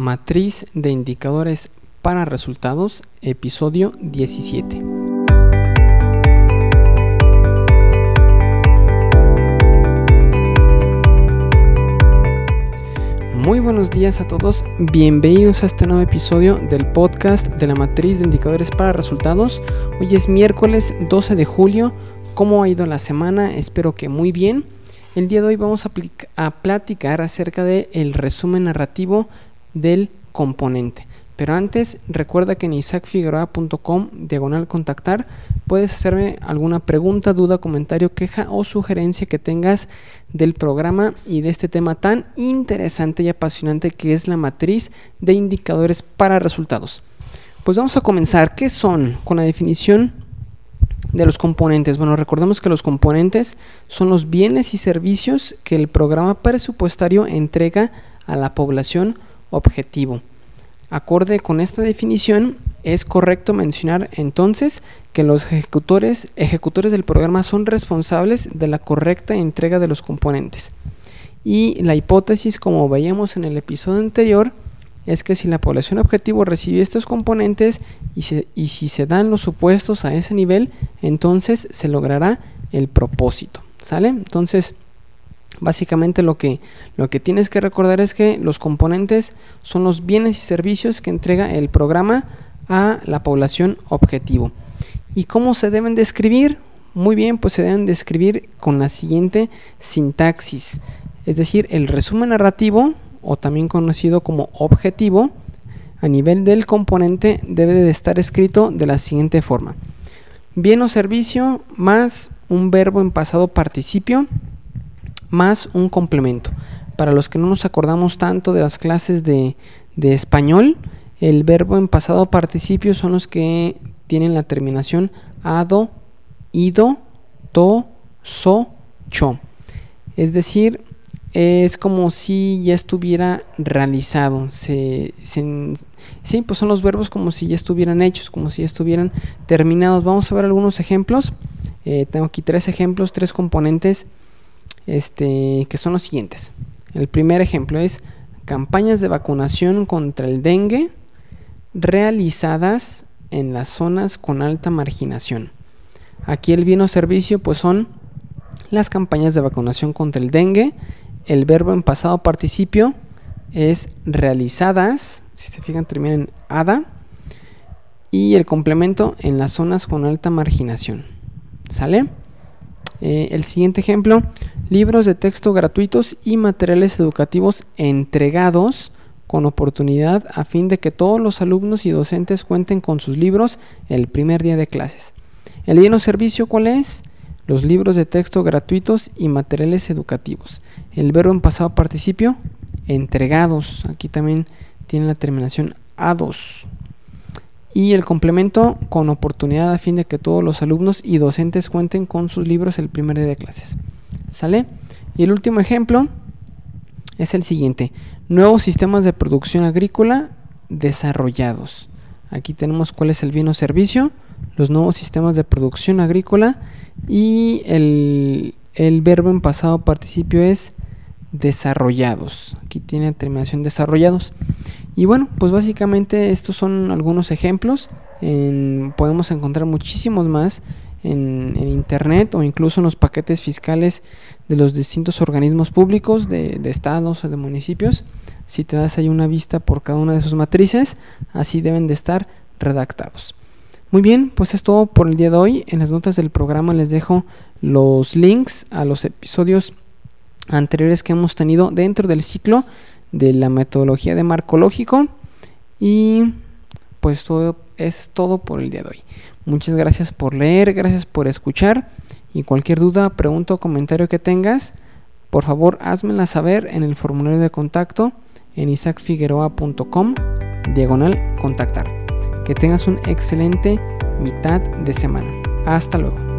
Matriz de indicadores para resultados, episodio 17. Muy buenos días a todos, bienvenidos a este nuevo episodio del podcast de la matriz de indicadores para resultados. Hoy es miércoles 12 de julio, ¿cómo ha ido la semana? Espero que muy bien. El día de hoy vamos a, platicar acerca del el resumen narrativo del componente. Pero antes, recuerda que en isaacfigueroa.com, diagonal contactar, puedes hacerme alguna pregunta, duda, comentario, queja o sugerencia que tengas del programa y de este tema tan interesante y apasionante que es la matriz de indicadores para resultados. Pues vamos a comenzar. ¿Qué son? Con la definición de los componentes. Bueno, recordemos que los componentes son los bienes y servicios que el programa presupuestario entrega a la población objetivo. Acorde con esta definición, es correcto mencionar entonces que los ejecutores, ejecutores del programa son responsables de la correcta entrega de los componentes. Y la hipótesis, como veíamos en el episodio anterior, es que si la población objetivo recibe estos componentes y, y si se dan los supuestos a ese nivel, entonces se logrará el propósito. ¿Sale? Entonces, Básicamente lo que, lo que tienes que recordar es que los componentes son los bienes y servicios que entrega el programa a la población objetivo. ¿Y cómo se deben describir? Muy bien, pues se deben describir con la siguiente sintaxis. Es decir, el resumen narrativo, o también conocido como objetivo, a nivel del componente debe de estar escrito de la siguiente forma. Bien o servicio más un verbo en pasado participio más un complemento. Para los que no nos acordamos tanto de las clases de, español, el verbo en pasado participio son los que tienen la terminación ado, ido, to, so, cho. Es decir, es como si ya estuviera realizado. sí, pues son los verbos como si ya estuvieran hechos, como si ya estuvieran terminados. Vamos a ver algunos ejemplos. Eh, tengo aquí tres ejemplos, tres componentes este, que son los siguientes. El primer ejemplo es campañas de vacunación contra el dengue realizadas en las zonas con alta marginación. Aquí el bien o servicio pues son las campañas de vacunación contra el dengue. El verbo en pasado participio es realizadas, si se fijan termina en ADA. Y el complemento en las zonas con alta marginación. ¿Sale? Eh, el siguiente ejemplo, libros de texto gratuitos y materiales educativos entregados con oportunidad a fin de que todos los alumnos y docentes cuenten con sus libros el primer día de clases. ¿El bien servicio cuál es? Los libros de texto gratuitos y materiales educativos. El verbo en pasado participio, entregados. Aquí también tiene la terminación a2 y el complemento con oportunidad a fin de que todos los alumnos y docentes cuenten con sus libros el primer día de clases. ¿Sale? Y el último ejemplo es el siguiente. Nuevos sistemas de producción agrícola desarrollados. Aquí tenemos cuál es el bien o servicio, los nuevos sistemas de producción agrícola y el, el verbo en pasado participio es desarrollados. Aquí tiene terminación desarrollados. Y bueno, pues básicamente estos son algunos ejemplos. podemos encontrar muchísimos más en, internet o incluso en los paquetes fiscales de los distintos organismos públicos de, estados o de municipios. Si te das ahí una vista por cada una de sus matrices, así deben de estar redactados. Muy bien, pues es todo por el día de hoy. En las notas del programa les dejo los links a los episodios anteriores que hemos tenido dentro del ciclo de la metodología de marco lógico y pues todo es todo por el día de hoy. Muchas gracias por leer, gracias por escuchar y cualquier duda, pregunta o comentario que tengas, por favor házmela saber en el formulario de contacto en isaacfigueroa.com diagonal contactar. Que tengas un excelente mitad de semana. Hasta luego.